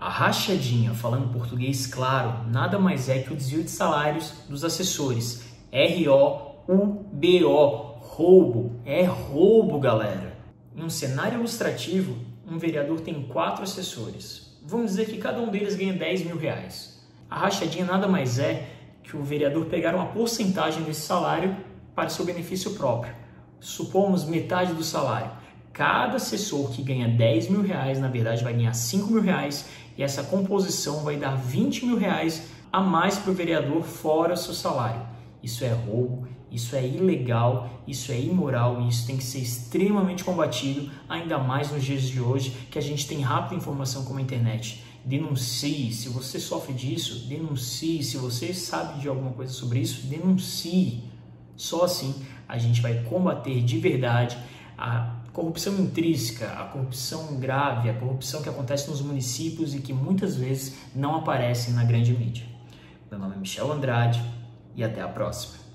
A rachadinha, falando português claro, nada mais é que o desvio de salários dos assessores. R-O-U-B-O. Roubo. É roubo, galera. Em um cenário ilustrativo, um vereador tem quatro assessores. Vamos dizer que cada um deles ganha 10 mil reais. A rachadinha nada mais é que o vereador pegar uma porcentagem desse salário para seu benefício próprio. Supomos metade do salário. Cada assessor que ganha 10 mil reais, na verdade, vai ganhar 5 mil reais e essa composição vai dar 20 mil reais a mais para o vereador fora seu salário. Isso é roubo, isso é ilegal, isso é imoral e isso tem que ser extremamente combatido, ainda mais nos dias de hoje que a gente tem rápida informação como a internet. Denuncie, se você sofre disso, denuncie, se você sabe de alguma coisa sobre isso, denuncie. Só assim a gente vai combater de verdade a corrupção intrínseca, a corrupção grave, a corrupção que acontece nos municípios e que muitas vezes não aparece na grande mídia. Meu nome é Michel Andrade e até a próxima.